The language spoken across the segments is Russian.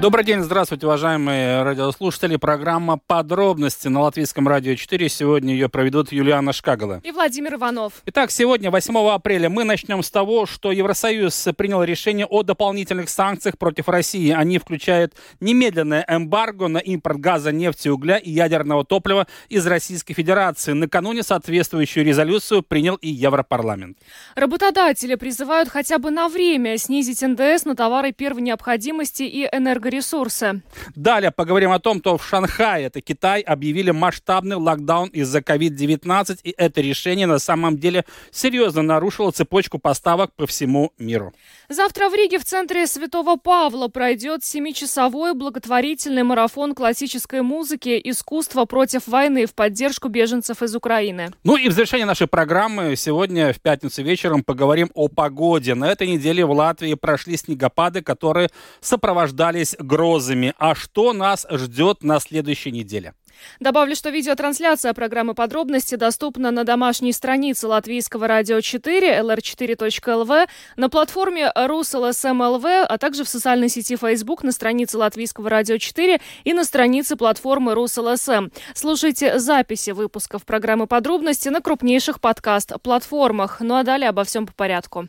Добрый день, здравствуйте, уважаемые радиослушатели. Программа «Подробности» на Латвийском радио 4. Сегодня ее проведут Юлиана Шкагала. И Владимир Иванов. Итак, сегодня, 8 апреля, мы начнем с того, что Евросоюз принял решение о дополнительных санкциях против России. Они включают немедленное эмбарго на импорт газа, нефти, угля и ядерного топлива из Российской Федерации. Накануне соответствующую резолюцию принял и Европарламент. Работодатели призывают хотя бы на время снизить НДС на товары первой необходимости и энергоресурсы ресурсы. Далее поговорим о том, что в Шанхае, это Китай, объявили масштабный локдаун из-за COVID-19, и это решение на самом деле серьезно нарушило цепочку поставок по всему миру. Завтра в Риге в центре Святого Павла пройдет семичасовой благотворительный марафон классической музыки «Искусство против войны» в поддержку беженцев из Украины. Ну и в завершение нашей программы сегодня в пятницу вечером поговорим о погоде. На этой неделе в Латвии прошли снегопады, которые сопровождались грозами. А что нас ждет на следующей неделе? Добавлю, что видеотрансляция программы «Подробности» доступна на домашней странице Латвийского радио 4, lr4.lv, на платформе RusLSM.lv, а также в социальной сети Facebook на странице Латвийского радио 4 и на странице платформы RusLSM. Слушайте записи выпусков программы «Подробности» на крупнейших подкаст-платформах. Ну а далее обо всем по порядку.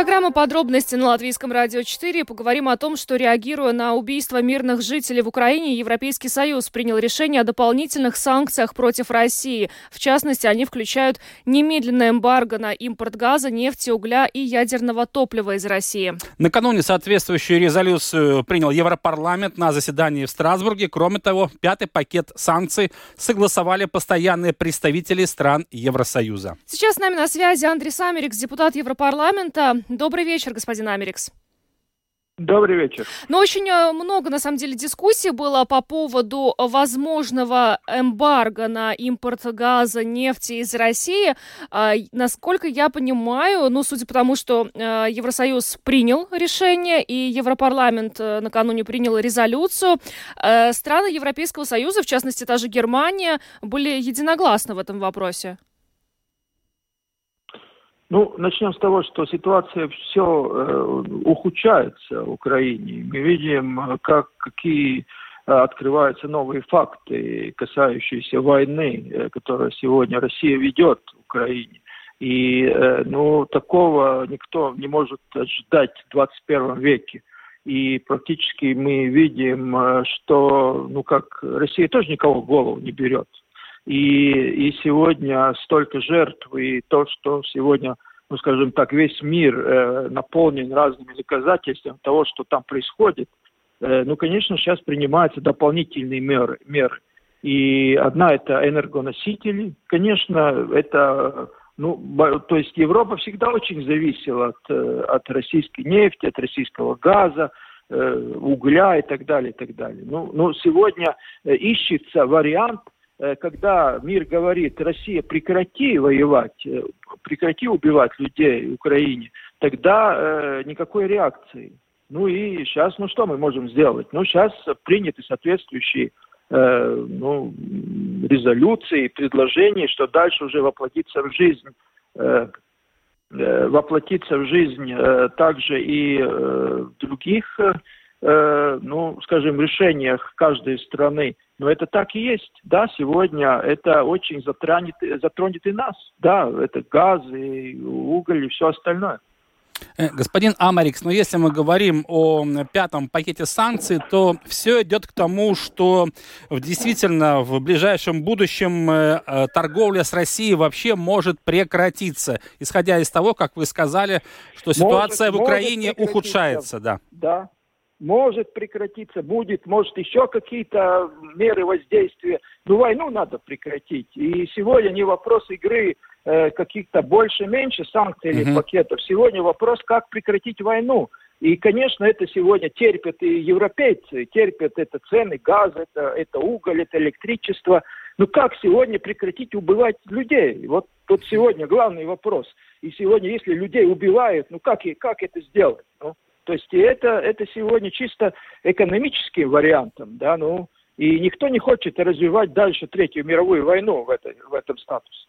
Программа «Подробности» на Латвийском радио 4. Поговорим о том, что, реагируя на убийство мирных жителей в Украине, Европейский Союз принял решение о дополнительных санкциях против России. В частности, они включают немедленное эмбарго на импорт газа, нефти, угля и ядерного топлива из России. Накануне соответствующую резолюцию принял Европарламент на заседании в Страсбурге. Кроме того, пятый пакет санкций согласовали постоянные представители стран Евросоюза. Сейчас с нами на связи Андрей Самерикс, депутат Европарламента. Добрый вечер, господин Америкс. Добрый вечер. Но очень э, много, на самом деле, дискуссий было по поводу возможного эмбарго на импорт газа, нефти из России. А, насколько я понимаю, ну, судя по тому, что э, Евросоюз принял решение и Европарламент э, накануне принял резолюцию, страны Европейского Союза, в частности, та же Германия, были единогласны в этом вопросе. Ну, начнем с того, что ситуация все э, ухудшается в Украине. Мы видим, как, какие э, открываются новые факты, касающиеся войны, э, которую сегодня Россия ведет в Украине. И э, ну, такого никто не может ждать в 21 веке. И практически мы видим, э, что ну, как Россия тоже никого в голову не берет. И, и сегодня столько жертв, и то, что сегодня, ну скажем так, весь мир э, наполнен разными доказательствами того, что там происходит, э, ну, конечно, сейчас принимаются дополнительные меры. меры. И одна это энергоносители. Конечно, это ну, то есть Европа всегда очень зависела от, э, от российской нефти, от российского газа, э, угля и так далее, и так далее. Ну, ну сегодня э, ищется вариант когда мир говорит, Россия, прекрати воевать, э, прекрати убивать людей в Украине, тогда э, никакой реакции. Ну и сейчас, ну что мы можем сделать? Ну сейчас приняты соответствующие э, ну, резолюции, предложения, что дальше уже воплотиться в жизнь, э, э, воплотиться в жизнь э, также и э, в других, э, ну, скажем, решениях каждой страны. Но это так и есть. Да, сегодня это очень затронет, затронет и нас. Да, это газ, и уголь и все остальное. Э, господин Амарикс, но если мы говорим о пятом пакете санкций, то все идет к тому, что действительно в ближайшем будущем э, э, торговля с Россией вообще может прекратиться, исходя из того, как вы сказали, что ситуация может, в Украине ухудшается. Да. да, может прекратиться, будет, может, еще какие-то меры воздействия. Но войну надо прекратить. И сегодня не вопрос игры э, каких-то больше-меньше санкций или mm-hmm. пакетов. Сегодня вопрос, как прекратить войну. И, конечно, это сегодня терпят и европейцы, терпят это цены газа, это, это уголь, это электричество. Ну как сегодня прекратить убивать людей? Вот тут сегодня главный вопрос. И сегодня, если людей убивают, ну как, как это сделать? Ну, то есть это, это сегодня чисто экономическим вариантом, да, ну, и никто не хочет развивать дальше Третью мировую войну в, этой, в этом статусе.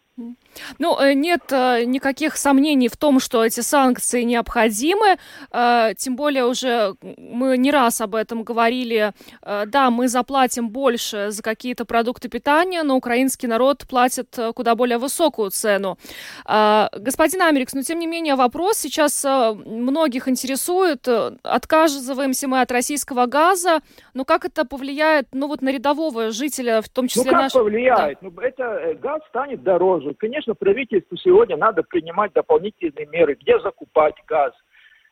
Ну, э, нет э, никаких сомнений в том, что эти санкции необходимы. Э, тем более уже мы не раз об этом говорили. Да, мы заплатим больше за какие-то продукты питания, но украинский народ платит куда более высокую цену. Господин Америкс, но тем не менее вопрос сейчас многих интересует. Отказываемся мы от российского газа, но как это повлияет ну, вот на рядового жителя, в том числе... Ну как наш... повлияет? Да. Ну, это газ станет дороже. Конечно, правительству сегодня надо принимать дополнительные меры, где закупать газ.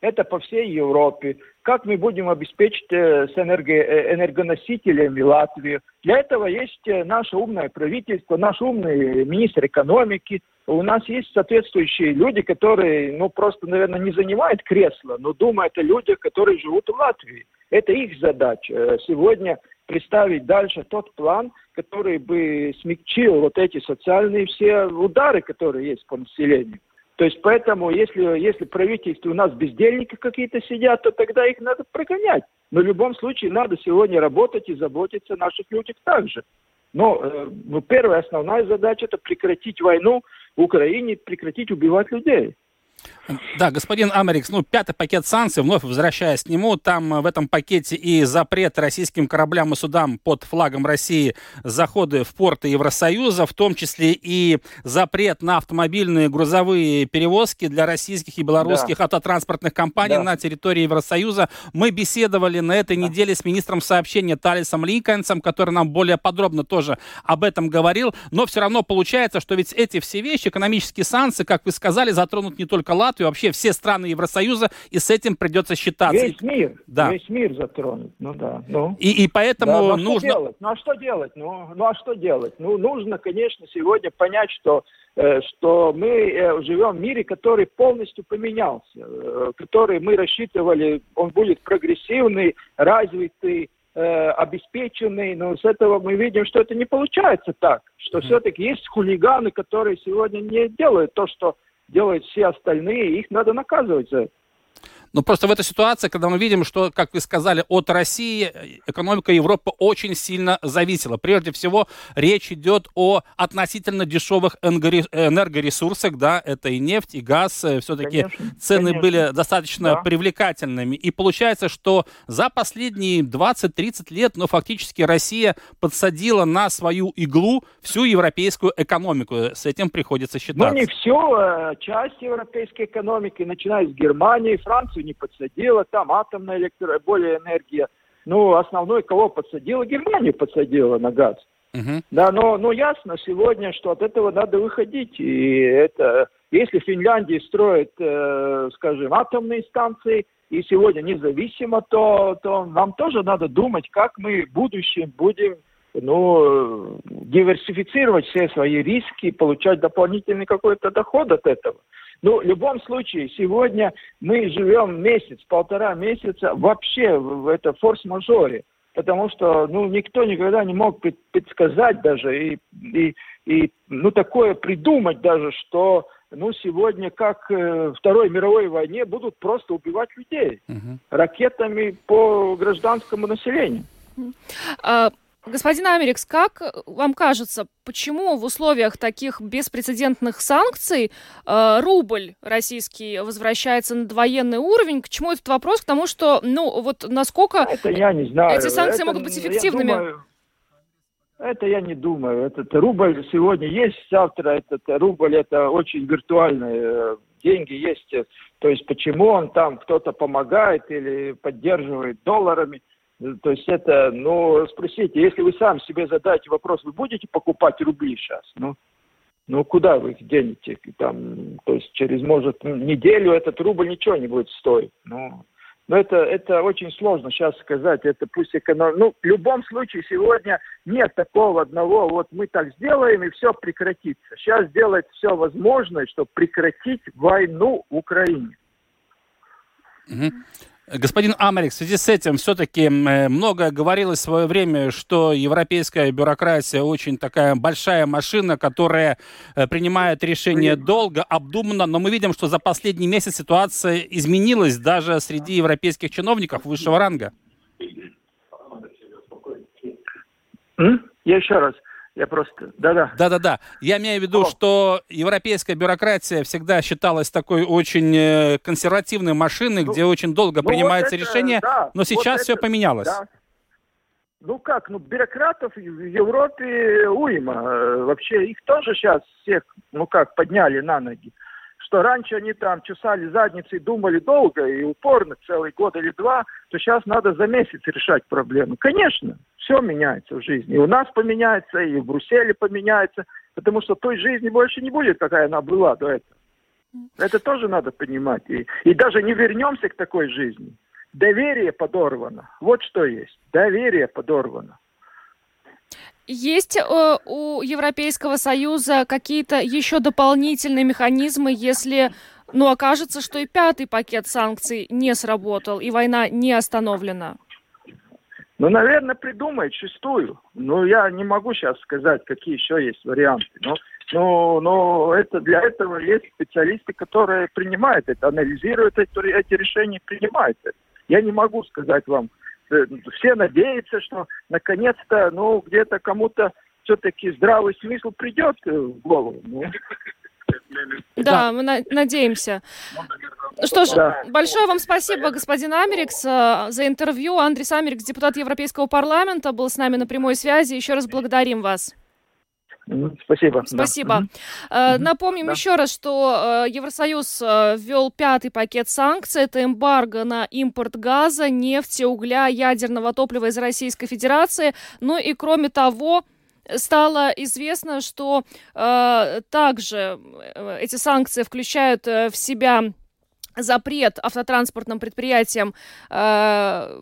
Это по всей Европе. Как мы будем обеспечить э, с энерго, э, энергоносителями Латвию? Для этого есть э, наше умное правительство, наш умный министр экономики. У нас есть соответствующие люди, которые, ну, просто, наверное, не занимают кресло, но думают о людях, которые живут в Латвии. Это их задача. Сегодня представить дальше тот план, который бы смягчил вот эти социальные все удары, которые есть по населению. То есть поэтому, если, если правительство у нас бездельники какие-то сидят, то тогда их надо прогонять. Но в любом случае надо сегодня работать и заботиться о наших людях также. Но э, ну, первая основная задача это прекратить войну в Украине, прекратить убивать людей. Да, господин Америкс, ну, пятый пакет санкций, вновь возвращаясь к нему, там э, в этом пакете и запрет российским кораблям и судам под флагом России заходы в порты Евросоюза, в том числе и запрет на автомобильные грузовые перевозки для российских и белорусских да. автотранспортных компаний да. на территории Евросоюза. Мы беседовали на этой да. неделе с министром сообщения Талисом Линкольнсом, который нам более подробно тоже об этом говорил, но все равно получается, что ведь эти все вещи, экономические санкции, как вы сказали, затронут не только Латвию, и вообще все страны Евросоюза, и с этим придется считаться. Весь мир, да. весь мир затронут, ну да. Ну. И, и поэтому да, ну, а нужно... Что делать? Ну а что делать? Ну, ну а что делать? Ну нужно, конечно, сегодня понять, что э, что мы э, живем в мире, который полностью поменялся, э, который мы рассчитывали, он будет прогрессивный, развитый, обеспеченный, но с этого мы видим, что это не получается так, что mm-hmm. все-таки есть хулиганы, которые сегодня не делают то, что делают все остальные, их надо наказывать за это. Но просто в этой ситуации, когда мы видим, что, как вы сказали, от России экономика Европы очень сильно зависела. Прежде всего, речь идет о относительно дешевых энергоресурсах, да, это и нефть, и газ. Все-таки цены конечно. были достаточно да. привлекательными. И получается, что за последние 20-30 лет, ну, фактически Россия подсадила на свою иглу всю европейскую экономику. С этим приходится считаться. Ну, не все, а часть европейской экономики, начиная с Германии, Франции, станцию не подсадила, там атомная электро... более энергия. Ну, основной, кого подсадила, Германию подсадила на газ. Uh-huh. Да, но, но ясно сегодня, что от этого надо выходить. И это, если Финляндия строит, э, скажем, атомные станции, и сегодня независимо, то, то нам тоже надо думать, как мы в будущем будем ну, диверсифицировать все свои риски, получать дополнительный какой-то доход от этого. Ну, в любом случае, сегодня мы живем месяц, полтора месяца вообще в это форс-мажоре, потому что, ну, никто никогда не мог предсказать даже и, и, и ну, такое придумать даже, что ну, сегодня, как э, в Второй мировой войне, будут просто убивать людей угу. ракетами по гражданскому населению. А, Господин Америкс, как вам кажется, почему в условиях таких беспрецедентных санкций э, рубль российский возвращается на военный уровень? К чему этот вопрос? К тому, что, ну, вот насколько это я не знаю. эти санкции это, могут быть эффективными? Думаю, это я не думаю. Этот рубль сегодня есть, завтра этот рубль это очень виртуальные э, деньги есть. То есть почему он там кто-то помогает или поддерживает долларами? То есть это, ну, спросите, если вы сам себе задаете вопрос, вы будете покупать рубли сейчас? Ну, ну куда вы их денете? Там, то есть через, может, неделю этот рубль ничего не будет стоить. Ну, но это, это очень сложно сейчас сказать. Это пусть эконом... Ну, в любом случае, сегодня нет такого одного, вот мы так сделаем, и все прекратится. Сейчас делать все возможное, чтобы прекратить войну в Украине. Угу. Господин Америк, в связи с этим все-таки много говорилось в свое время, что европейская бюрократия очень такая большая машина, которая э, принимает решения долго, обдуманно, но мы видим, что за последний месяц ситуация изменилась даже среди европейских чиновников высшего ранга. Я еще раз. Я просто... Да-да. Да-да-да. Я имею в виду, О. что европейская бюрократия всегда считалась такой очень э, консервативной машиной, ну, где очень долго ну принимается вот это, решение, да, но сейчас вот все это, поменялось. Да. Ну как, ну бюрократов в Европе уйма. Э, вообще их тоже сейчас всех, ну как, подняли на ноги что раньше они там чесали задницы и думали долго и упорно, целый год или два, то сейчас надо за месяц решать проблему. Конечно, все меняется в жизни. И у нас поменяется, и в Брюсселе поменяется, потому что той жизни больше не будет, какая она была до этого. Это тоже надо понимать. И, и даже не вернемся к такой жизни. Доверие подорвано. Вот что есть. Доверие подорвано. Есть э, у Европейского Союза какие-то еще дополнительные механизмы, если ну, окажется, что и пятый пакет санкций не сработал, и война не остановлена? Ну, наверное, придумает шестую. Ну, я не могу сейчас сказать, какие еще есть варианты. Но, но, но это, для этого есть специалисты, которые принимают это, анализируют эти, эти решения, принимают это. Я не могу сказать вам, все надеются, что наконец-то, ну, где-то кому-то все-таки здравый смысл придет э, в голову. Ну. Да, мы на- надеемся. Что ж, да. большое вам спасибо, господин Америкс, э, за интервью. Андрей Америкс, депутат Европейского парламента, был с нами на прямой связи. Еще раз благодарим вас. Спасибо. Спасибо. Да. Напомним да. еще раз, что э, Евросоюз э, ввел пятый пакет санкций. Это эмбарго на импорт газа, нефти, угля, ядерного топлива из Российской Федерации. Ну и кроме того, стало известно, что э, также э, эти санкции включают в себя запрет автотранспортным предприятиям э,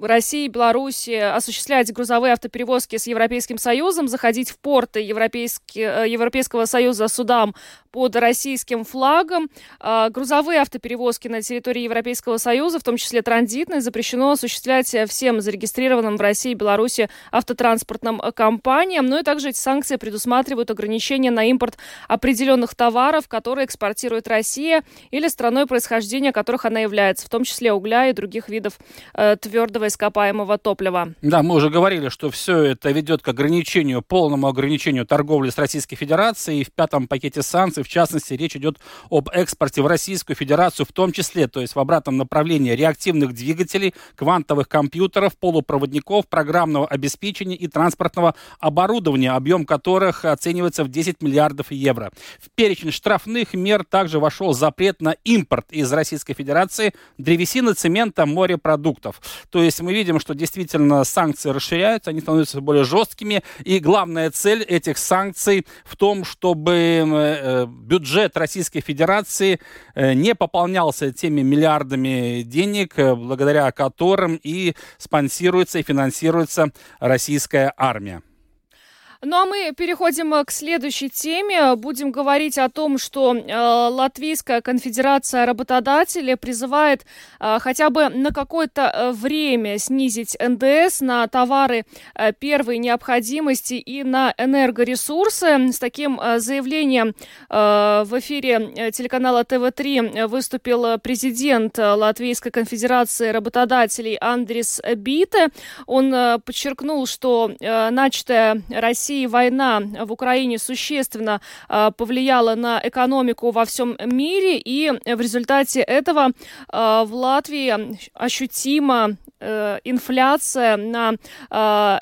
России, Беларуси осуществлять грузовые автоперевозки с Европейским Союзом, заходить в порты Европейский, э, Европейского Союза судам под российским флагом. Э, грузовые автоперевозки на территории Европейского Союза, в том числе транзитные, запрещено осуществлять всем зарегистрированным в России и Беларуси автотранспортным компаниям. Ну и также эти санкции предусматривают ограничения на импорт определенных товаров, которые экспортирует Россия или страной происхождения которых она является, в том числе угля и других видов э, твердого ископаемого топлива. Да, мы уже говорили, что все это ведет к ограничению, полному ограничению торговли с Российской Федерацией. И в пятом пакете санкций, в частности, речь идет об экспорте в Российскую Федерацию, в том числе, то есть в обратном направлении реактивных двигателей, квантовых компьютеров, полупроводников, программного обеспечения и транспортного оборудования, объем которых оценивается в 10 миллиардов евро. В перечень штрафных мер также вошел запрет на импорт из Российской Федерации древесины, цемента, морепродуктов. То есть мы видим, что действительно санкции расширяются, они становятся более жесткими. И главная цель этих санкций в том, чтобы э, бюджет Российской Федерации э, не пополнялся теми миллиардами денег, э, благодаря которым и спонсируется и финансируется российская армия. Ну а мы переходим э, к следующей теме. Будем говорить о том, что э, Латвийская конфедерация работодателей призывает э, хотя бы на какое-то э, время снизить НДС на товары э, первой необходимости и на энергоресурсы. С таким э, заявлением э, в эфире э, телеканала ТВ3 выступил президент Латвийской конфедерации работодателей Андрис Бите. Он э, подчеркнул, что э, начатая Россия России война в Украине существенно а, повлияла на экономику во всем мире, и в результате этого а, в Латвии ощутимо Э, инфляция на э,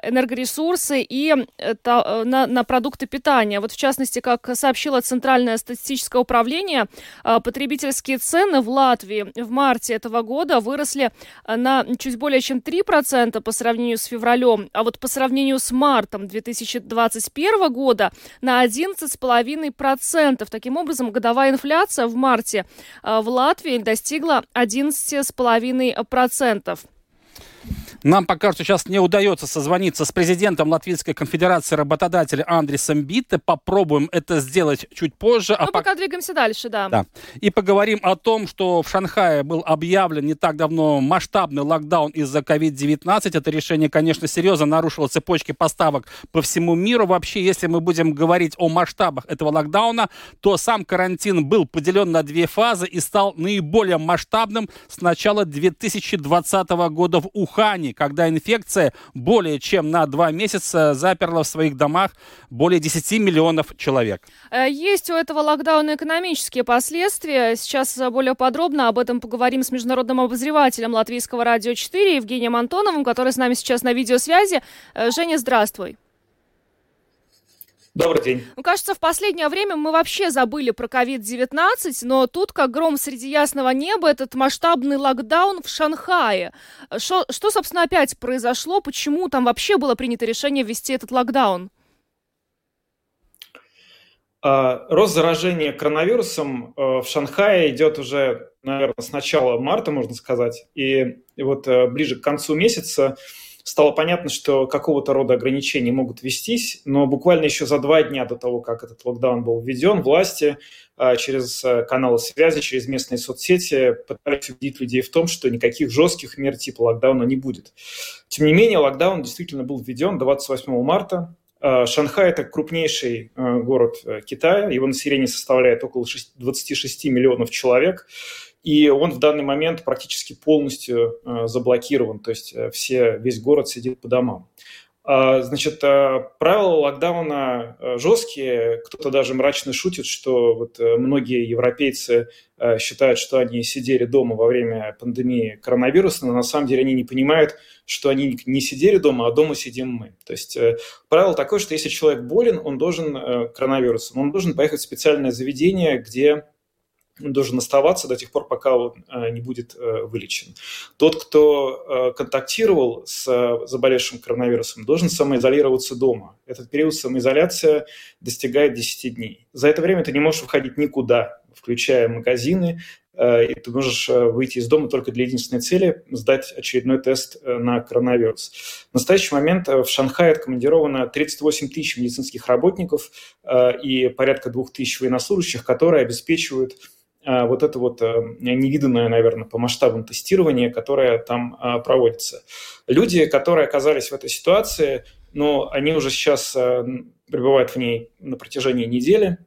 энергоресурсы и э, на, на продукты питания. Вот в частности, как сообщило Центральное статистическое управление, потребительские цены в Латвии в марте этого года выросли на чуть более чем 3% по сравнению с февралем, а вот по сравнению с мартом 2021 года на 11,5%. Таким образом, годовая инфляция в марте в Латвии достигла 11,5%. Нам пока что сейчас не удается созвониться с президентом Латвийской конфедерации работодателей Андресом Битте. Попробуем это сделать чуть позже. Ну, а пока двигаемся дальше, да. да. И поговорим о том, что в Шанхае был объявлен не так давно масштабный локдаун из-за COVID-19. Это решение, конечно, серьезно нарушило цепочки поставок по всему миру. Вообще, если мы будем говорить о масштабах этого локдауна, то сам карантин был поделен на две фазы и стал наиболее масштабным с начала 2020 года в Ухане Германии, когда инфекция более чем на два месяца заперла в своих домах более 10 миллионов человек. Э, есть у этого локдауна экономические последствия. Сейчас более подробно об этом поговорим с международным обозревателем Латвийского радио 4 Евгением Антоновым, который с нами сейчас на видеосвязи. Э, Женя, здравствуй. Добрый день. Ну, кажется, в последнее время мы вообще забыли про COVID-19, но тут, как гром среди ясного неба, этот масштабный локдаун в Шанхае. Шо, что, собственно, опять произошло? Почему там вообще было принято решение ввести этот локдаун? А, рост заражения коронавирусом э, в Шанхае идет уже, наверное, с начала марта, можно сказать. И вот э, ближе к концу месяца стало понятно, что какого-то рода ограничения могут вестись, но буквально еще за два дня до того, как этот локдаун был введен, власти а, через а, каналы связи, через местные соцсети пытались убедить людей в том, что никаких жестких мер типа локдауна не будет. Тем не менее, локдаун действительно был введен 28 марта. А, Шанхай – это крупнейший город э, Китая, его население составляет около 26 миллионов человек – и он в данный момент практически полностью э, заблокирован, то есть э, все, весь город сидит по домам. А, значит, э, правила локдауна жесткие, кто-то даже мрачно шутит, что вот многие европейцы считают, что они сидели дома во время пандемии коронавируса, но на самом деле они не понимают, что они не сидели дома, а дома сидим мы. То есть правило такое, что если человек болен, он должен коронавирусом, он должен поехать в специальное заведение, где должен оставаться до тех пор, пока он э, не будет э, вылечен. Тот, кто э, контактировал с заболевшим коронавирусом, должен самоизолироваться дома. Этот период самоизоляции достигает 10 дней. За это время ты не можешь выходить никуда, включая магазины, и ты можешь выйти из дома только для единственной цели – сдать очередной тест на коронавирус. В настоящий момент в Шанхае откомандировано 38 тысяч медицинских работников и порядка 2 тысяч военнослужащих, которые обеспечивают вот это вот э, невиданное, наверное, по масштабам тестирование, которое там а, проводится. Люди, которые оказались в этой ситуации, ну, они уже сейчас э, пребывают в ней на протяжении недели,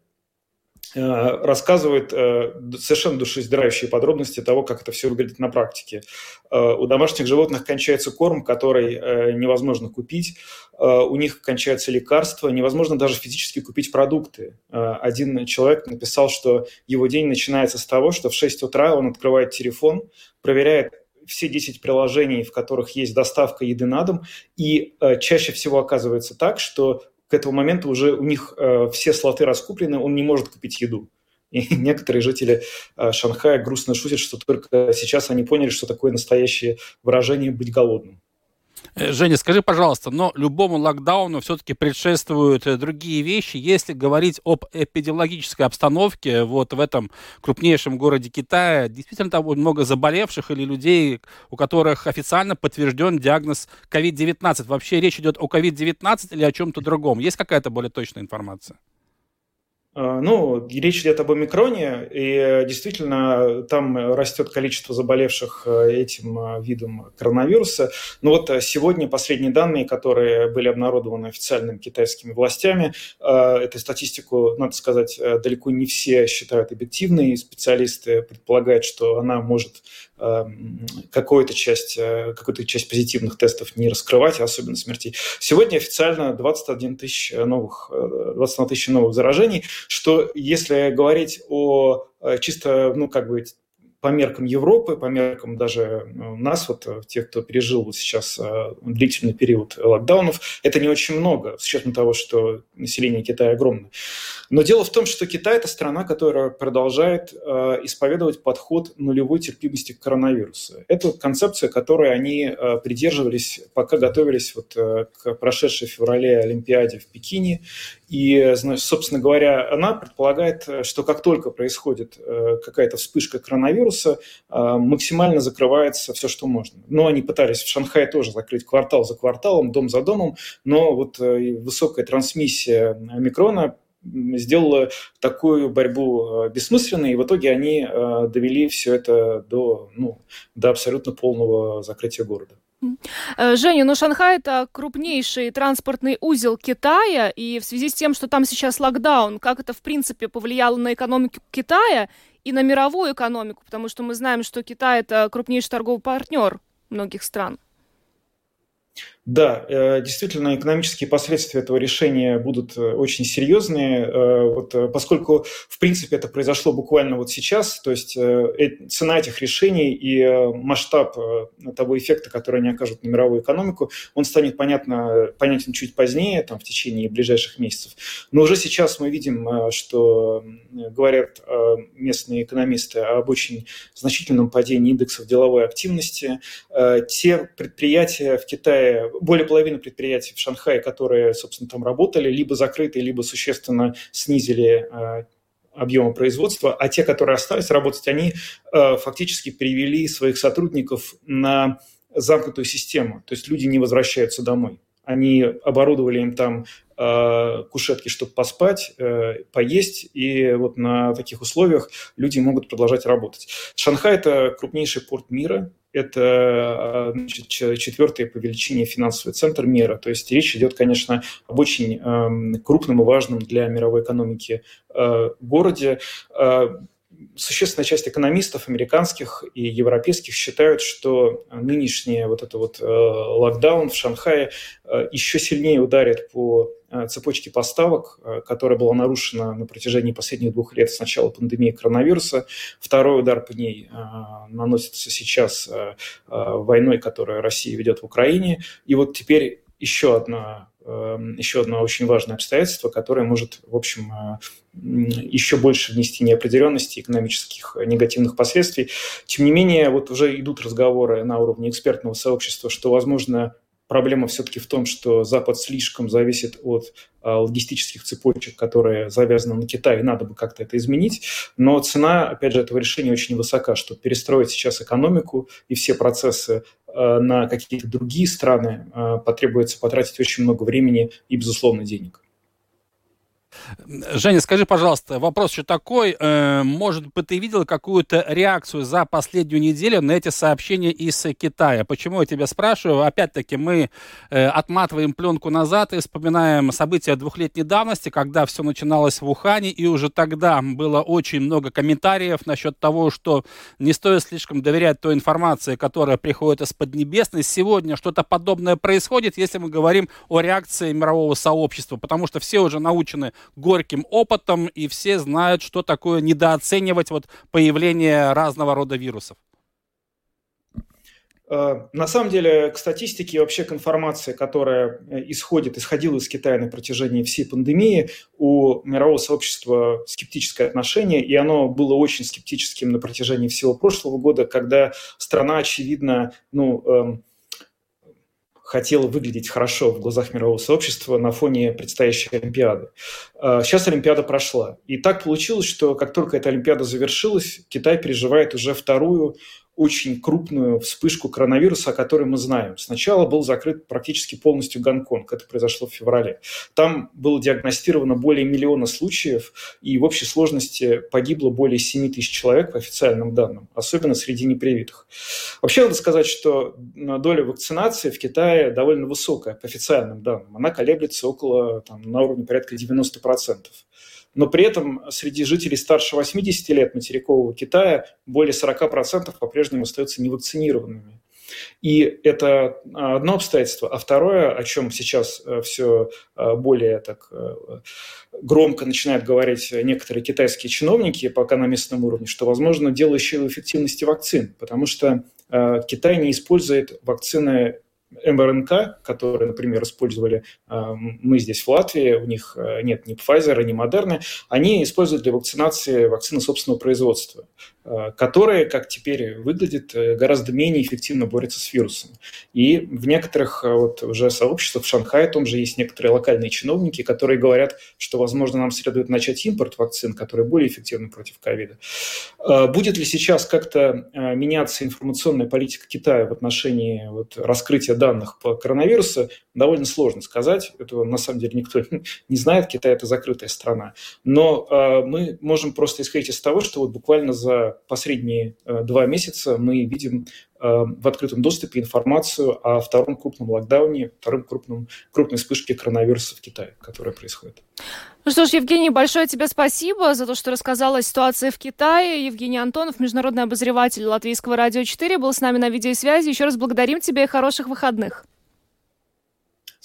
рассказывает э, совершенно душеиздирающие подробности того, как это все выглядит на практике. Э, у домашних животных кончается корм, который невозможно купить, у них кончаются лекарства, невозможно даже физически купить продукты. Один человек написал, что его день начинается с того, что в 6 утра он открывает телефон, проверяет все 10 приложений, в которых есть доставка еды на дом, и чаще всего оказывается так, что к этому моменту уже у них э, все слоты раскуплены, он не может купить еду. И некоторые жители э, Шанхая грустно шутят, что только сейчас они поняли, что такое настоящее выражение «быть голодным». Э, Женя, скажи, пожалуйста, но любому локдауну все-таки предшествуют э, другие вещи. Если говорить об эпидемиологической обстановке вот в этом крупнейшем городе Китая, действительно там много заболевших или людей, у которых официально подтвержден диагноз COVID-19. Вообще речь идет о COVID-19 или о чем-то другом? Есть какая-то более точная информация? А, ну, речь идет об омикроне, и действительно там растет количество заболевших э, этим э, видом коронавируса. Но вот э, сегодня последние данные, которые были обнародованы официальными китайскими властями, эту статистику, надо сказать, далеко не все считают объективной. Специалисты предполагают, что она может какую-то часть, э, какую-то часть позитивных тестов не раскрывать, особенно смертей. Сегодня официально 21 тысяч новых, 21 э, тысяч новых заражений, что если говорить о э, чисто, ну, как бы по меркам Европы, по меркам даже ну, нас, вот тех, кто пережил вот сейчас длительный период локдаунов, это не очень много, с учетом того, что население Китая огромное. Но дело в том, что Китай – это страна, которая продолжает э, исповедовать подход нулевой терпимости к коронавирусу. Это концепция, которой они э, придерживались, пока готовились вот, э, к прошедшей в феврале Олимпиаде в Пекине. И, значит, собственно говоря, она предполагает, что как только происходит э, какая-то вспышка коронавируса, коронавируса максимально закрывается все, что можно. Но они пытались в Шанхае тоже закрыть квартал за кварталом, дом за домом, но вот высокая трансмиссия омикрона сделала такую борьбу бессмысленной, и в итоге они довели все это до, ну, до абсолютно полного закрытия города. Э, Женя, ну Шанхай это крупнейший транспортный узел Китая, и в связи с тем, что там сейчас локдаун, как это в принципе повлияло на экономику Китая и на мировую экономику, потому что мы знаем, что Китай это крупнейший торговый партнер многих стран. Да, э, действительно, экономические последствия этого решения будут э, очень серьезные, э, вот, поскольку, в принципе, это произошло буквально вот сейчас, то есть цена этих решений и масштаб того эффекта, который они окажут на мировую экономику, он станет понятно, понятен чуть позднее, там, в течение ближайших месяцев. Но уже сейчас мы видим, что говорят местные экономисты об очень значительном падении индексов деловой активности. Те предприятия в Китае, более половины предприятий в Шанхае, которые, собственно, там работали, либо закрыты, либо существенно снизили э, объема производства, а те, которые остались работать, они э, фактически перевели своих сотрудников на замкнутую систему, то есть люди не возвращаются домой. Они оборудовали им там э, кушетки, чтобы поспать, э, поесть, и вот на таких условиях люди могут продолжать работать. Шанхай – это крупнейший порт мира, это а, значит, четвертый по величине финансовый центр мира. То есть речь идет, конечно, об очень э, крупном и важном для мировой экономики э, городе. Существенная часть экономистов американских и европейских считают, что нынешний вот это вот э, локдаун в Шанхае э, еще сильнее ударит по Э, цепочки поставок, которая была нарушена на протяжении последних двух лет с начала пандемии коронавируса. Второй удар по ней наносится сейчас войной, которую Россия ведет в Украине. И вот теперь еще одна еще одно очень важное обстоятельство, которое может, в общем, еще больше внести неопределенности экономических негативных последствий. Тем не менее, вот уже идут разговоры на уровне экспертного сообщества, что, возможно, Проблема все-таки в том, что Запад слишком зависит от а, логистических цепочек, которые завязаны на Китай, надо бы как-то это изменить. Но цена, опять же, этого решения очень высока, что перестроить сейчас экономику и все процессы а, на какие-то другие страны а, потребуется потратить очень много времени и, безусловно, денег. Женя, скажи, пожалуйста, вопрос еще такой. Э, может быть, ты видел какую-то реакцию за последнюю неделю на эти сообщения из Китая? Почему я тебя спрашиваю? Опять-таки, мы э, отматываем пленку назад и вспоминаем события двухлетней давности, когда все начиналось в Ухане, и уже тогда было очень много комментариев насчет того, что не стоит слишком доверять той информации, которая приходит из Поднебесной. Сегодня что-то подобное происходит, если мы говорим о реакции мирового сообщества, потому что все уже научены горьким опытом, и все знают, что такое недооценивать вот появление разного рода вирусов. Э, на самом деле, к статистике и вообще к информации, которая э, исходит, исходила из Китая на протяжении всей пандемии, у мирового сообщества скептическое отношение, и оно было очень скептическим на протяжении всего прошлого года, когда страна, очевидно, ну, хотела выглядеть хорошо в глазах мирового сообщества на фоне предстоящей Олимпиады. А, сейчас Олимпиада прошла. И так получилось, что как только эта Олимпиада завершилась, Китай переживает уже вторую очень крупную вспышку коронавируса, о которой мы знаем. Сначала был закрыт практически полностью Гонконг, это произошло в феврале. Там было диагностировано более миллиона случаев, и в общей сложности погибло более 7 тысяч человек по официальным данным, особенно среди непривитых. Вообще надо сказать, что доля вакцинации в Китае довольно высокая по официальным данным. Она колеблется около, там, на уровне порядка 90% но при этом среди жителей старше 80 лет материкового Китая более 40% по-прежнему остаются невакцинированными. И это одно обстоятельство. А второе, о чем сейчас э, все э, более так э, громко начинают говорить некоторые китайские чиновники, пока на местном уровне, что, возможно, дело еще и в эффективности вакцин, потому что Китай не использует вакцины МРНК, которые, например, использовали мы здесь в Латвии, у них нет ни Pfizer, ни Moderna, они используют для вакцинации вакцины собственного производства. Э, которые, как теперь выглядит, э, гораздо менее эффективно борются с вирусом. И в некоторых вот уже сообществах, в Шанхае том же есть некоторые локальные чиновники, которые говорят, что, возможно, нам следует начать импорт вакцин, которые более эффективны против ковида. Будет ли сейчас как-то меняться информационная политика Китая в отношении вот раскрытия данных по коронавирусу, довольно сложно сказать. Этого на самом деле никто не знает. Китай – это закрытая страна. Но мы можем просто исходить из того, что вот буквально за последние э, два месяца мы видим э, в открытом доступе информацию о втором крупном локдауне, втором крупном, крупной вспышке коронавируса в Китае, которая происходит. Ну что ж, Евгений, большое тебе спасибо за то, что рассказала о ситуации в Китае. Евгений Антонов, международный обозреватель Латвийского радио 4, был с нами на видеосвязи. Еще раз благодарим тебя и хороших выходных.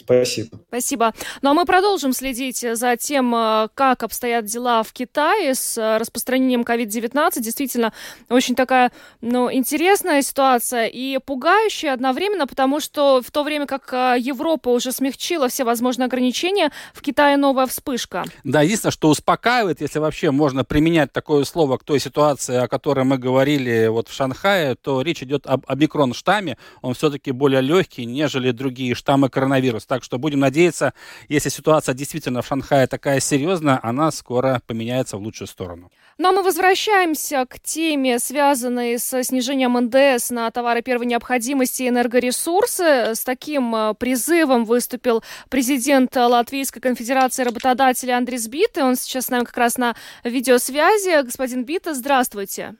Спасибо. Спасибо. Ну а мы продолжим следить за тем, э, как обстоят дела в Китае с э, распространением COVID-19. Действительно, очень такая ну, интересная ситуация и пугающая одновременно, потому что в то время как э, Европа уже смягчила все возможные ограничения, в Китае новая вспышка. Да, единственное, что успокаивает, если вообще можно применять такое слово к той ситуации, о которой мы говорили вот в Шанхае, то речь идет об омикрон-штамме. Он все-таки более легкий, нежели другие штаммы коронавируса. Так что будем надеяться, если ситуация действительно в Шанхае такая серьезная, она скоро поменяется в лучшую сторону. Ну а мы возвращаемся к теме, связанной с снижением НДС на товары первой необходимости и энергоресурсы. С таким э, призывом выступил президент Латвийской конфедерации работодателей Андрис Бит. И он сейчас с нами как раз на видеосвязи. Господин Бита, здравствуйте.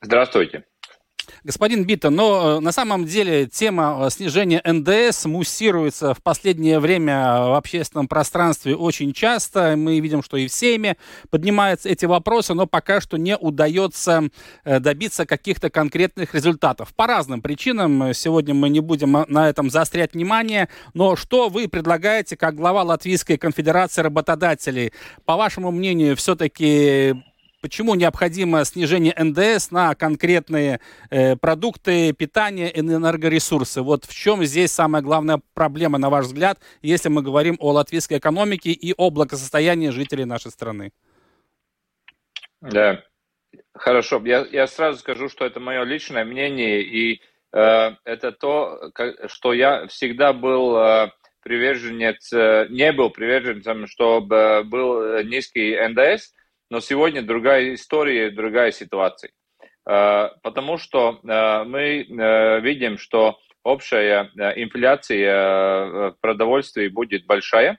Здравствуйте. Господин Бита, но э, на самом деле тема э, снижения НДС муссируется в последнее время в общественном пространстве очень часто. Мы видим, что и в Сейме поднимаются эти вопросы, но пока что не удается э, добиться каких-то конкретных результатов. По разным причинам. Сегодня мы не будем на этом заострять внимание. Но что вы предлагаете как глава Латвийской конфедерации работодателей? По вашему мнению, все-таки почему необходимо снижение НДС на конкретные э, продукты питания и энергоресурсы. Вот в чем здесь самая главная проблема, на ваш взгляд, если мы говорим о латвийской экономике и о благосостоянии жителей нашей страны? Да, хорошо. Я, я сразу скажу, что это мое личное мнение, и э, это то, как, что я всегда был э, приверженец, э, не был приверженцем, чтобы был низкий НДС, но сегодня другая история, другая ситуация. Э, потому что э, мы э, видим, что общая инфляция в продовольствии будет большая.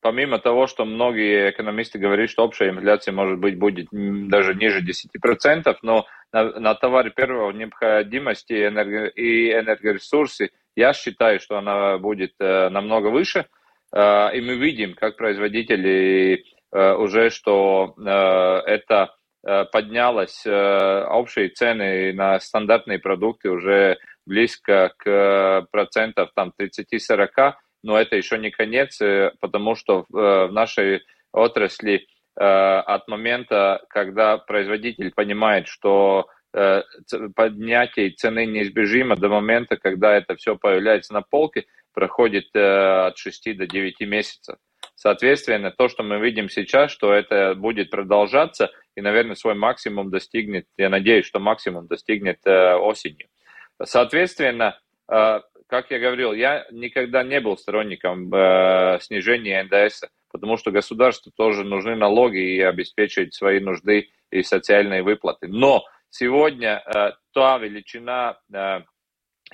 Помимо того, что многие экономисты говорят, что общая инфляция может быть будет даже ниже 10%, но на, на товары первой необходимости и энергоресурсы, я считаю, что она будет намного выше – и мы видим, как производители э, уже, что э, это поднялось, общие цены на стандартные продукты уже близко к процентов там 30-40, но это еще не конец, потому что в нашей отрасли от момента, когда производитель понимает, что поднятие цены неизбежимо до момента, когда это все появляется на полке, проходит э, от 6 до 9 месяцев. Соответственно, то, что мы видим сейчас, что это будет продолжаться и, наверное, свой максимум достигнет, я надеюсь, что максимум достигнет э, осенью. Соответственно, э, как я говорил, я никогда не был сторонником снижения НДС, потому что государству тоже нужны налоги и обеспечивать свои нужды и социальные выплаты. Но сегодня та величина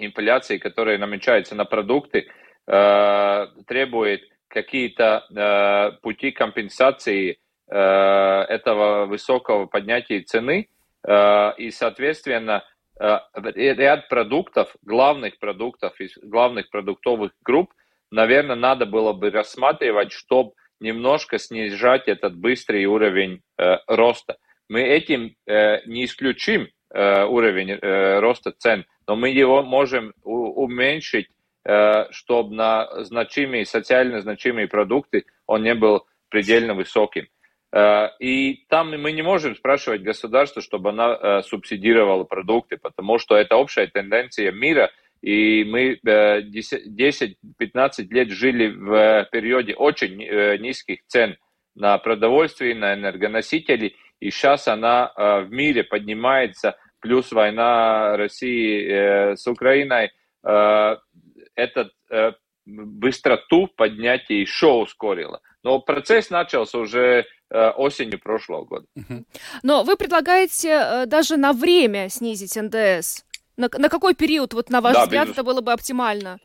инфляции, которая намечается на продукты, э, требует какие-то э, пути компенсации э, этого высокого поднятия цены, и, соответственно, ряд продуктов, главных продуктов из главных продуктовых групп, наверное, надо было бы рассматривать, чтобы немножко снижать этот быстрый уровень роста. Мы этим не исключим уровень роста цен, но мы его можем уменьшить, э, чтобы на значимые, социально значимые продукты он не был предельно высоким. И там мы не можем спрашивать государство, чтобы она субсидировала продукты, потому что это общая тенденция мира, и мы 10-15 лет жили в периоде очень низких цен на продовольствие, на энергоносители, и сейчас она в мире поднимается, плюс война России с Украиной, этот быстроту поднятия еще ускорила. Но процесс начался уже э, осенью прошлого года. Но вы предлагаете э, даже на время снизить НДС. На, на какой период, вот на ваш да, взгляд, безусловно. это было бы оптимально?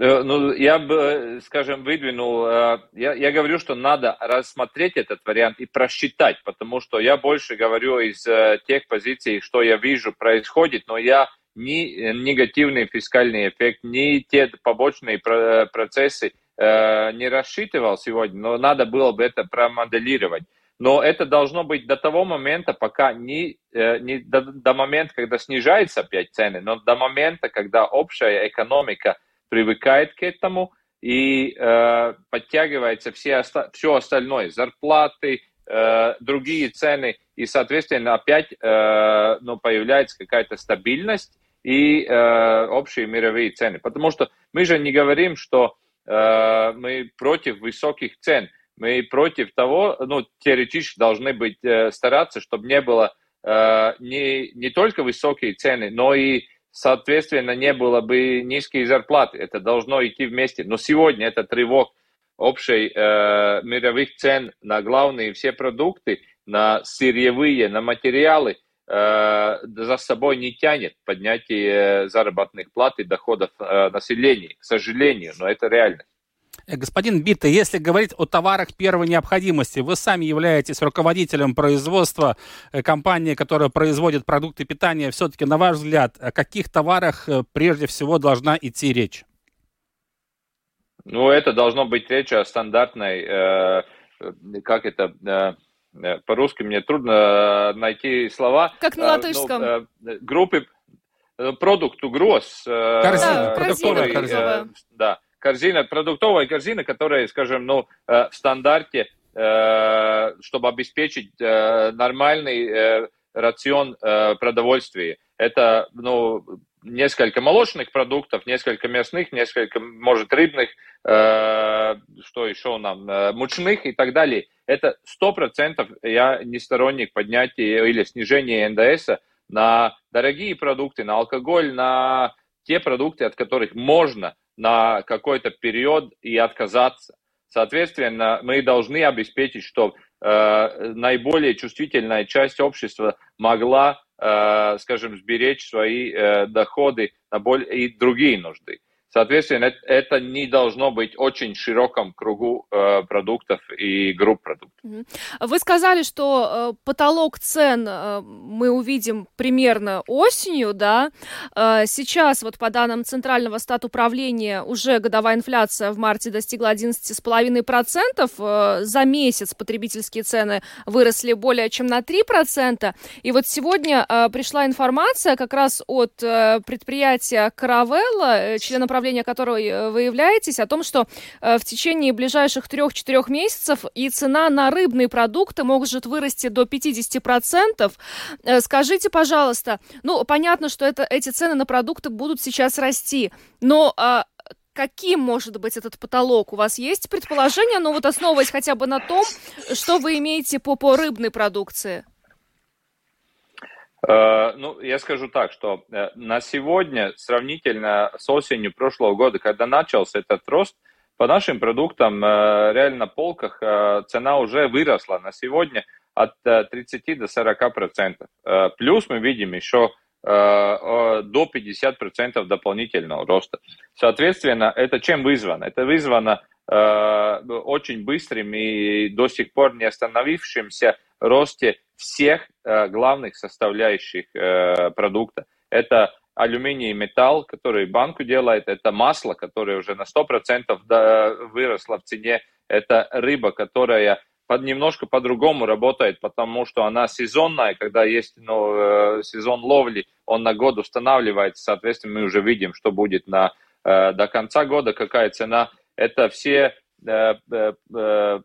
Э, ну, я бы, скажем, выдвинул, я, я говорю, что надо рассмотреть этот вариант и просчитать, потому что я больше говорю из тех позиций, что я вижу происходит, но я ни э, негативный фискальный эффект, ни те побочные процессы э, не рассчитывал сегодня, но надо было бы это промоделировать. Но это должно быть до того момента, пока не, э, не до, до момента, когда снижаются опять цены, но до момента, когда общая экономика привыкает к этому и э, подтягивается все, все остальное, зарплаты, э, другие цены, и, соответственно, опять э, ну, появляется какая-то стабильность, и э, общие мировые цены. Потому что мы же не говорим, что э, мы против высоких цен. Мы против того, ну, теоретически должны быть э, стараться, чтобы не было э, не, не только высокие цены, но и, соответственно, не было бы низкие зарплаты. Это должно идти вместе. Но сегодня это тревог общей э, мировых цен на главные все продукты, на сырьевые, на материалы – Э, за собой не тянет поднятие заработных плат и доходов э, населения, к сожалению, но это реально. Э, господин Битта, если говорить о товарах первой необходимости, вы сами являетесь руководителем производства компании, которая производит продукты питания. Все-таки, на ваш взгляд, о каких товарах прежде всего должна идти речь? Ну, это должно быть речь о стандартной, э, как это, э, Э, по-русски мне трудно э, найти слова. Как на латышском. Ну, группы продукту гроз. Корзина, продуктовая корзина. Да, корзина, продуктовая корзина, которая, скажем, ну, в стандарте, чтобы обеспечить нормальный рацион продовольствия. Это, ну, несколько молочных продуктов, несколько мясных, несколько, может, рыбных, что еще нам, мучных и так далее – это сто процентов я не сторонник поднятия или снижения НДС на дорогие продукты, на алкоголь, на те продукты, от которых можно на какой-то период и отказаться. Соответственно, мы должны обеспечить, чтобы э, наиболее чувствительная часть общества могла, э, скажем, сберечь свои э, доходы на более, и другие нужды. Соответственно, это не должно быть очень широком кругу э, продуктов и групп продуктов. Вы сказали, что э, потолок цен э, мы увидим примерно осенью, да? Сейчас, вот по данным Центрального статуправления, уже годовая инфляция в марте достигла 11,5%. Э, за месяц потребительские цены выросли более чем на 3%. И вот сегодня пришла информация как раз от предприятия Каравелла, э, члена правительства направления которой э, вы являетесь, о том, что э, в течение ближайших трех-четырех месяцев и цена на рыбные продукты может вырасти до 50%. Э, скажите, пожалуйста, ну, понятно, что это, эти цены на продукты будут сейчас расти, но а, каким может быть этот потолок? У вас есть предположение, но вот основываясь хотя бы на том, что вы имеете по, по рыбной продукции? Э, ну, я скажу так, что э, на сегодня, сравнительно с осенью прошлого года, когда начался этот рост, по нашим продуктам э, реально на полках цена уже выросла на сегодня от 30 до 40 процентов. Плюс мы видим еще до 50 процентов дополнительного роста. Соответственно, это чем вызвано? Это вызвано очень быстрым и до сих пор не остановившимся росте всех э, главных составляющих э, продукта. Это алюминий и металл, который банку делает, это масло, которое уже на 100% выросло в цене, это рыба, которая под, немножко по-другому работает, потому что она сезонная, когда есть ну, сезон ловли, он на год устанавливается, соответственно, мы уже видим, что будет на, до конца года, какая цена. Это все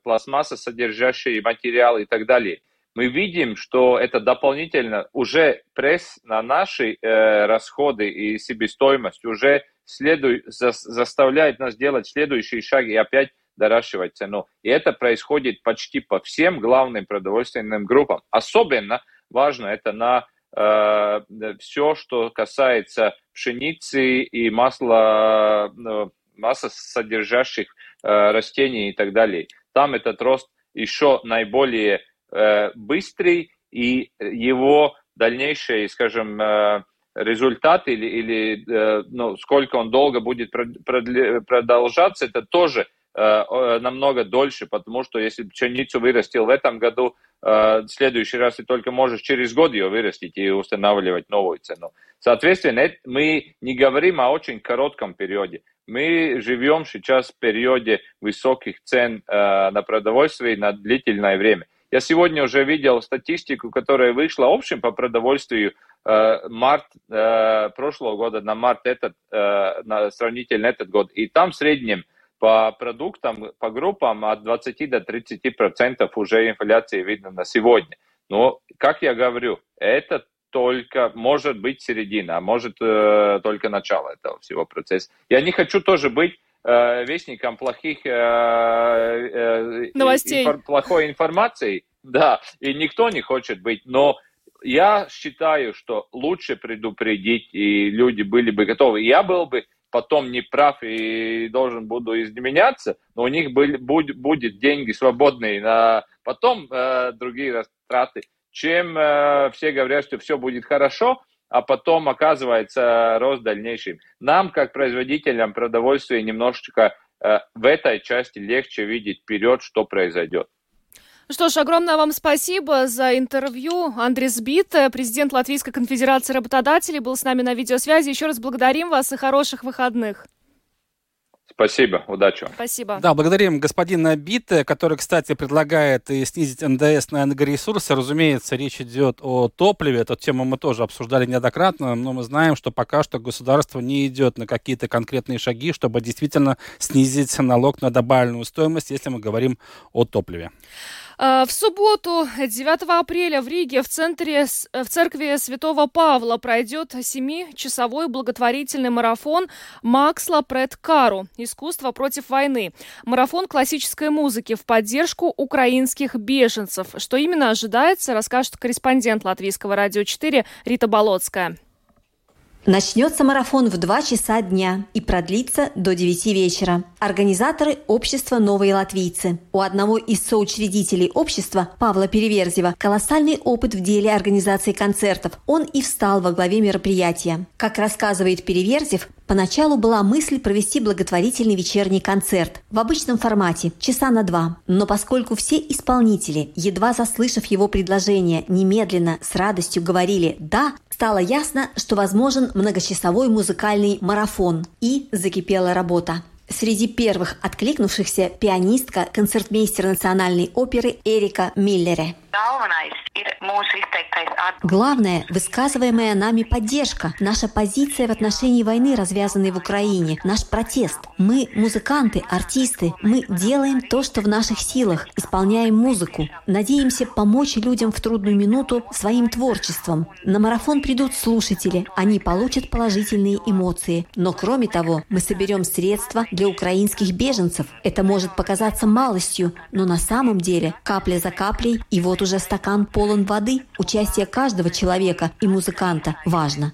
пластмасса содержащие материалы и так далее. Мы видим, что это дополнительно уже пресс на наши расходы и себестоимость уже следует, заставляет нас делать следующий шаг и опять доращивать цену. И это происходит почти по всем главным продовольственным группам. Особенно важно это на э, все, что касается пшеницы и масла, э, масла содержащих э, растений и так далее. Там этот рост еще наиболее э, быстрый, и его дальнейший, скажем, э, результат или, или э, ну, сколько он долго будет продолжаться, это тоже Э, намного дольше, потому что если пшеницу вырастил в этом году, э, в следующий раз ты только можешь через год ее вырастить и устанавливать новую цену. Соответственно, мы не говорим о очень коротком периоде. Мы живем сейчас в периоде высоких цен э, на продовольствие на длительное время. Я сегодня уже видел статистику, которая вышла общим по продовольствию март прошлого года на март этот, на сравнительно этот год. И там в среднем по продуктам, по группам от 20 до 30 процентов уже инфляции видно на сегодня. Но, как я говорю, это только может быть середина, а может э, только начало этого всего процесса. Я не хочу тоже быть э, вестником плохих э, э, новостей, инфор, плохой информации, да, и никто не хочет быть, но я считаю, что лучше предупредить, и люди были бы готовы. Я был бы потом не прав и должен буду изменяться, но у них были, будет, будет деньги свободные на потом э, другие растраты, чем э, все говорят, что все будет хорошо, а потом оказывается рост дальнейший. Нам, как производителям продовольствия, немножечко э, в этой части легче видеть вперед, что произойдет. Что ж, огромное вам спасибо за интервью. Андрей Бит, президент Латвийской конфедерации работодателей, был с нами на видеосвязи. Еще раз благодарим вас и хороших выходных. Спасибо, удачи. Спасибо. Да, благодарим господина Бита, который, кстати, предлагает и снизить НДС на энергоресурсы. Разумеется, речь идет о топливе. Эту тему мы тоже обсуждали неоднократно, но мы знаем, что пока что государство не идет на какие-то конкретные шаги, чтобы действительно снизить налог на добавленную стоимость, если мы говорим о топливе. А, в субботу, 9 апреля, в Риге, в, центре, в церкви Святого Павла пройдет семичасовой благотворительный марафон «Максла пред Кару. Искусство против войны». Марафон классической музыки в поддержку украинских беженцев. Что именно ожидается, расскажет корреспондент Латвийского радио 4 Рита Болотская. Начнется марафон в 2 часа дня и продлится до 9 вечера. Организаторы – общества «Новые латвийцы». У одного из соучредителей общества, Павла Переверзева, колоссальный опыт в деле организации концертов. Он и встал во главе мероприятия. Как рассказывает Переверзев, Поначалу была мысль провести благотворительный вечерний концерт в обычном формате, часа на два. Но поскольку все исполнители, едва заслышав его предложение, немедленно с радостью говорили «да», стало ясно, что возможен многочасовой музыкальный марафон. И закипела работа. Среди первых откликнувшихся пианистка, концертмейстер национальной оперы Эрика Миллере. Главное – высказываемая нами поддержка, наша позиция в отношении войны, развязанной в Украине, наш протест. Мы – музыканты, артисты, мы делаем то, что в наших силах, исполняем музыку. Надеемся помочь людям в трудную минуту своим творчеством. На марафон придут слушатели, они получат положительные эмоции. Но кроме того, мы соберем средства для украинских беженцев. Это может показаться малостью, но на самом деле капля за каплей, и вот уже стакан полон воды. Участие каждого человека и музыканта важно.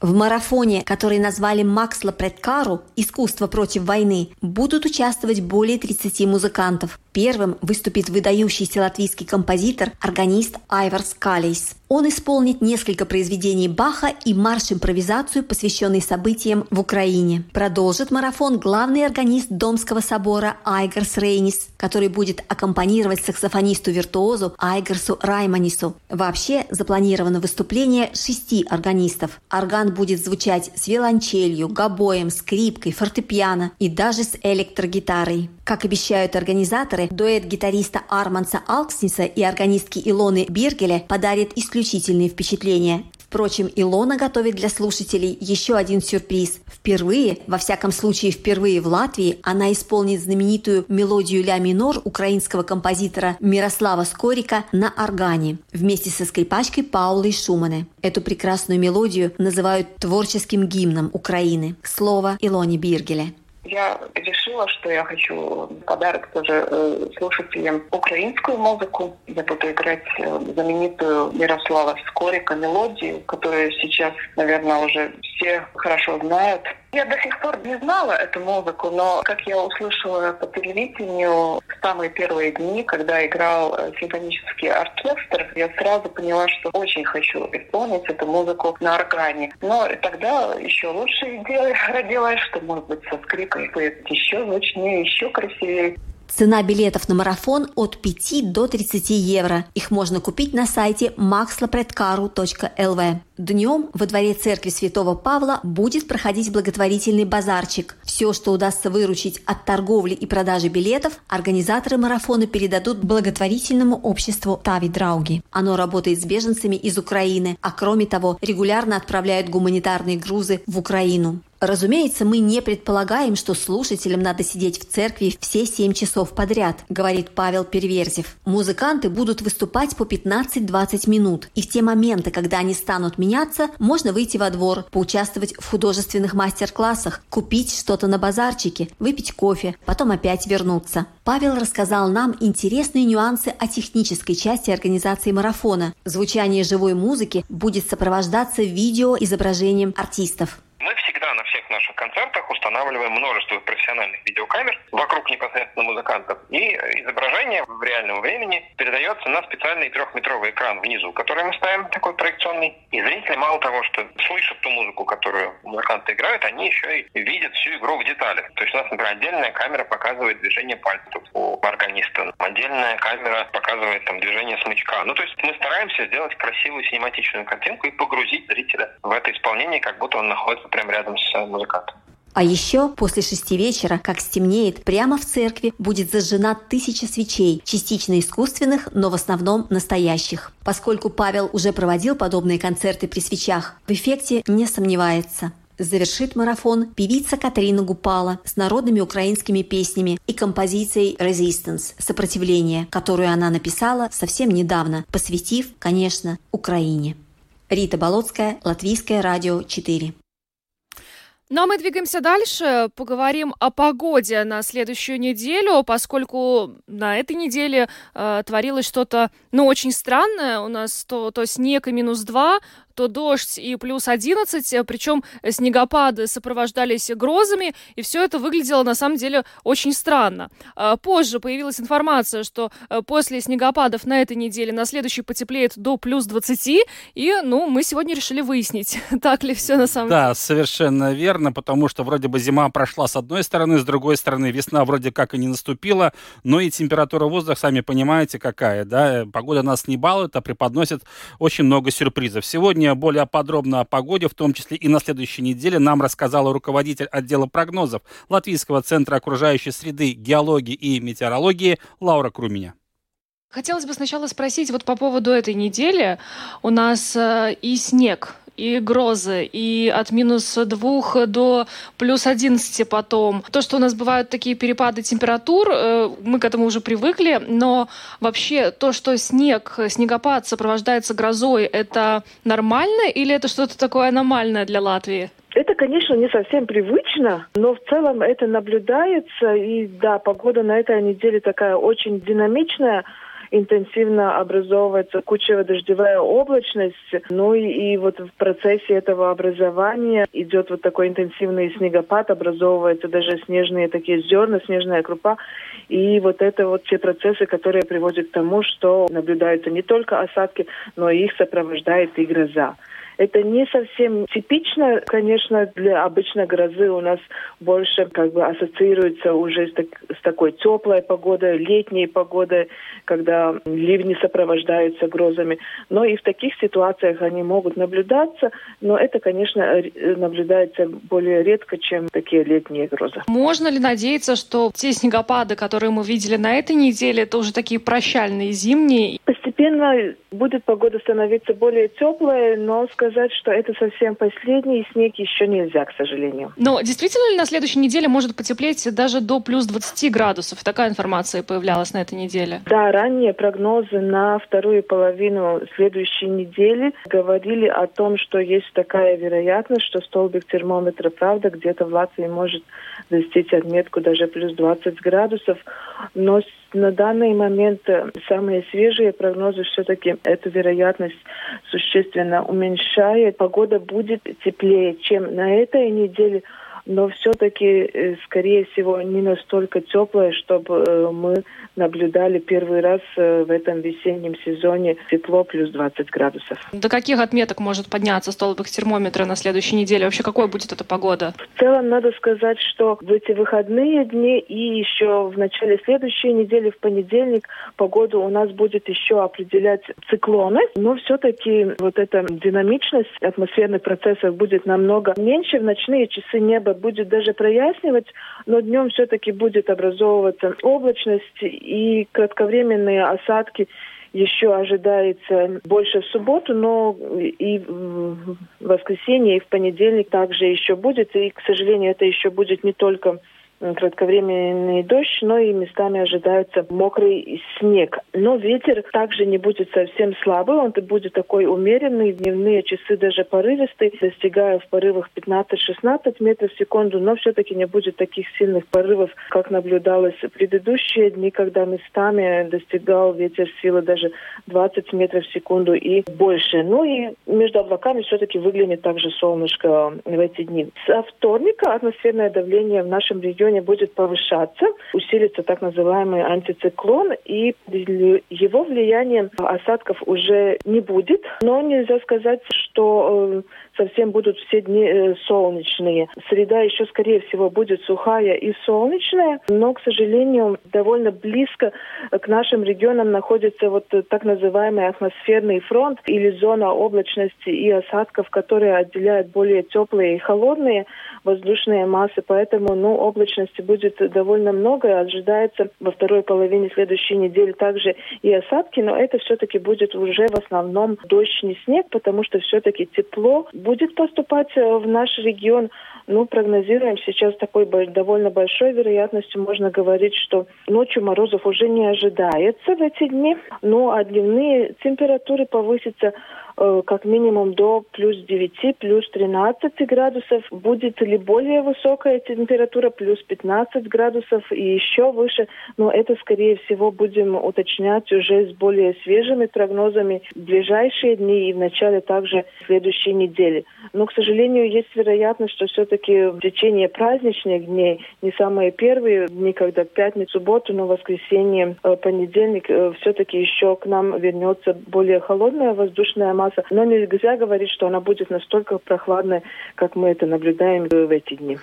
В марафоне, который назвали «Максла Предкару. Искусство против войны», будут участвовать более 30 музыкантов. Первым выступит выдающийся латвийский композитор, органист Айварс Калейс. Он исполнит несколько произведений Баха и марш-импровизацию, посвященный событиям в Украине. Продолжит марафон главный органист Домского собора Айгарс Рейнис, который будет аккомпанировать саксофонисту-виртуозу Айгарсу Райманису. Вообще запланировано выступление шести органистов. Орган будет звучать с виолончелью, гобоем, скрипкой, фортепиано и даже с электрогитарой. Как обещают организаторы, дуэт гитариста Арманса Алксниса и органистки Илоны Биргеля подарит исключительные впечатления. Впрочем, Илона готовит для слушателей еще один сюрприз. Впервые, во всяком случае впервые в Латвии, она исполнит знаменитую мелодию ля минор украинского композитора Мирослава Скорика на органе вместе со скрипачкой Паулой Шумане. Эту прекрасную мелодию называют творческим гимном Украины. Слово Илоне Биргеле я решила, что я хочу подарок тоже э, слушателям украинскую музыку. Я буду играть э, знаменитую Ярослава Скорика мелодию, которую сейчас, наверное, уже все хорошо знают. Я до сих пор не знала эту музыку, но как я услышала по телевидению в самые первые дни, когда играл э, симфонический оркестр, я сразу поняла, что очень хочу исполнить эту музыку на органе. Но тогда еще лучше идея родилась, что, может быть, со скрипкой будет еще звучнее, еще красивее. Цена билетов на марафон от 5 до 30 евро. Их можно купить на сайте maxlapredkaru.lv. Днем во дворе церкви Святого Павла будет проходить благотворительный базарчик. Все, что удастся выручить от торговли и продажи билетов, организаторы марафона передадут благотворительному обществу Тави Драуги. Оно работает с беженцами из Украины, а кроме того регулярно отправляют гуманитарные грузы в Украину. Разумеется, мы не предполагаем, что слушателям надо сидеть в церкви все семь часов подряд, говорит Павел Переверзев. Музыканты будут выступать по 15-20 минут, и в те моменты, когда они станут меняться, можно выйти во двор, поучаствовать в художественных мастер-классах, купить что-то на базарчике, выпить кофе, потом опять вернуться. Павел рассказал нам интересные нюансы о технической части организации марафона. Звучание живой музыки будет сопровождаться видеоизображением артистов. Мы всегда на всех наших концертах устанавливаем множество профессиональных видеокамер вокруг непосредственно музыкантов. И изображение в реальном времени передается на специальный трехметровый экран внизу, который мы ставим такой проекционный. И зрители мало того, что слышат ту музыку, которую музыканты играют, они еще и видят всю игру в деталях. То есть у нас, например, отдельная камера показывает движение пальцев у органиста. Отдельная камера показывает там движение смычка. Ну, то есть мы стараемся сделать красивую синематичную картинку и погрузить зрителя в это исполнение, как будто он находится прямо рядом с музыкантом. А еще после шести вечера, как стемнеет, прямо в церкви будет зажжена тысяча свечей, частично искусственных, но в основном настоящих. Поскольку Павел уже проводил подобные концерты при свечах, в эффекте не сомневается. Завершит марафон певица Катерина Гупала с народными украинскими песнями и композицией «Resistance» – «Сопротивление», которую она написала совсем недавно, посвятив, конечно, Украине. Рита Болотская, Латвийское радио 4. Ну а мы двигаемся дальше, поговорим о погоде на следующую неделю, поскольку на этой неделе э, творилось что-то, ну, очень странное. У нас то, то снег и минус 2, то дождь и плюс 11, э, причем снегопады сопровождались грозами, и все это выглядело на самом деле очень странно. А, позже появилась информация, что э, после снегопадов на этой неделе на следующий потеплеет до плюс 20, и, ну, мы сегодня решили выяснить, так ли все на самом да, деле. Да, совершенно верно, потому что вроде бы зима прошла с одной стороны, с другой стороны весна вроде как и не наступила, но и температура воздуха, сами понимаете, какая, да, погода нас не балует, а преподносит очень много сюрпризов. Сегодня более подробно о погоде, в том числе и на следующей неделе, нам рассказала руководитель отдела прогнозов Латвийского центра окружающей среды, геологии и метеорологии Лаура Круменя. Хотелось бы сначала спросить вот по поводу этой недели. У нас э, и снег и грозы, и от минус двух до плюс одиннадцати потом. То, что у нас бывают такие перепады температур, э, мы к этому уже привыкли, но вообще то, что снег, снегопад сопровождается грозой, это нормально или это что-то такое аномальное для Латвии? Это, конечно, не совсем привычно, но в целом это наблюдается. И да, погода на этой неделе такая очень динамичная интенсивно образовывается кучево-дождевая облачность. Ну и, и вот в процессе этого образования идет вот такой интенсивный снегопад, образовываются даже снежные такие зерна, снежная крупа. И вот это вот те процессы, которые приводят к тому, что наблюдаются не только осадки, но и их сопровождает и гроза. Это не совсем типично, конечно, для обычной грозы у нас больше как бы ассоциируется уже с, так, с такой теплой погодой, летней погодой, когда ливни сопровождаются грозами. Но и в таких ситуациях они могут наблюдаться, но это, конечно, наблюдается более редко, чем такие летние грозы. Можно ли надеяться, что те снегопады, которые мы видели на этой неделе, это уже такие прощальные зимние? Постепенно будет погода становиться более теплой, но сказать, что это совсем последний снег еще нельзя, к сожалению. Но действительно ли на следующей неделе может потеплеть даже до плюс 20 градусов? Такая информация появлялась на этой неделе. Да, ранние прогнозы на вторую половину следующей недели говорили о том, что есть такая вероятность, что столбик термометра, правда, где-то в Латвии может достичь отметку даже плюс 20 градусов. Но на данный момент э, самые свежие прогнозы все-таки эту вероятность существенно уменьшает. Погода будет теплее, чем на этой неделе но все-таки, э, скорее всего, не настолько теплое, чтобы э, мы наблюдали первый раз э, в этом весеннем сезоне тепло плюс 20 градусов. До каких отметок может подняться столбик термометра на следующей неделе? Вообще, какой будет эта погода? В целом, надо сказать, что в эти выходные дни и еще в начале следующей недели, в понедельник, погоду у нас будет еще определять циклоны, но все-таки вот эта динамичность атмосферных процессов будет намного меньше. В ночные часы неба будет даже прояснивать, но днем все-таки будет образовываться облачность и кратковременные осадки еще ожидается больше в субботу, но и в воскресенье, и в понедельник также еще будет. И, к сожалению, это еще будет не только кратковременный дождь, но и местами ожидается мокрый снег. Но ветер также не будет совсем слабый, он будет такой умеренный, дневные часы даже порывистый, достигая в порывах 15-16 метров в секунду, но все-таки не будет таких сильных порывов, как наблюдалось в предыдущие дни, когда местами достигал ветер силы даже 20 метров в секунду и больше. Ну и между облаками все-таки выглянет также солнышко в эти дни. Со вторника атмосферное давление в нашем регионе регионе будет повышаться, усилится так называемый антициклон, и его влиянием осадков уже не будет. Но нельзя сказать, что э, совсем будут все дни э, солнечные. Среда еще, скорее всего, будет сухая и солнечная, но, к сожалению, довольно близко к нашим регионам находится вот так называемый атмосферный фронт или зона облачности и осадков, которые отделяют более теплые и холодные воздушные массы. Поэтому ну, облачности будет довольно много. Ожидается во второй половине следующей недели также и осадки, но это все-таки будет уже в основном дождь, не снег, потому что все-таки тепло будет поступать э, в наш регион. Ну, прогнозируем сейчас такой довольно большой вероятностью. Можно говорить, что ночью морозов уже не ожидается в эти дни. Ну, а дневные температуры повысятся как минимум до плюс 9, плюс 13 градусов. Будет ли более высокая температура, плюс 15 градусов и еще выше, но это, скорее всего, будем уточнять уже с более свежими прогнозами в ближайшие дни и в начале также следующей недели. Но, к сожалению, есть вероятность, что все-таки в течение праздничных дней, не самые первые дни, когда пятницу, субботу, но воскресенье, э, понедельник, э, все-таки еще к нам вернется более холодная воздушная масса, масса. Но нельзя говорить, что она будет настолько прохладной, как мы это наблюдаем в эти дни.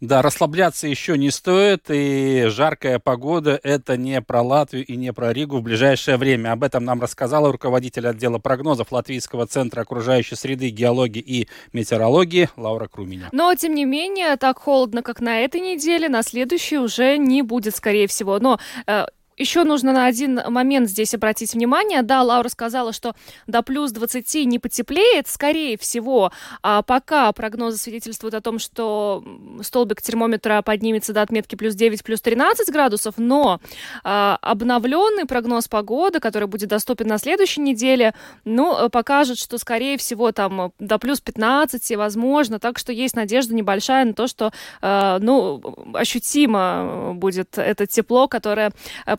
Да, расслабляться еще не стоит, и жаркая погода – это не про Латвию и не про Ригу в ближайшее время. Об этом нам рассказала руководитель отдела прогнозов Латвийского центра окружающей среды, геологии и метеорологии Лаура Круменя. Но, тем не менее, так холодно, как на этой неделе, на следующей уже не будет, скорее всего. Но э, еще нужно на один момент здесь обратить внимание. Да, Лаура сказала, что до плюс 20 не потеплеет, скорее всего. А пока прогнозы свидетельствуют о том, что столбик термометра поднимется до отметки плюс 9, плюс 13 градусов, но а, обновленный прогноз погоды, который будет доступен на следующей неделе, ну, покажет, что, скорее всего, там до плюс 15, возможно, так что есть надежда небольшая на то, что, а, ну, ощутимо будет это тепло, которое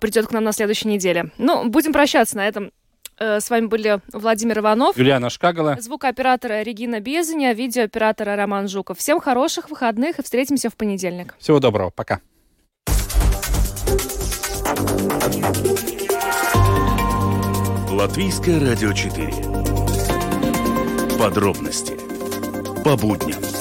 придет к нам на следующей неделе. Ну, будем прощаться на этом. Э, с вами были Владимир Иванов, Юлиана Шкагала, звукооператора Регина Безаня, видеооператора Роман Жуков. Всем хороших выходных и встретимся в понедельник. Всего доброго, пока. Латвийское радио 4. Подробности по будням.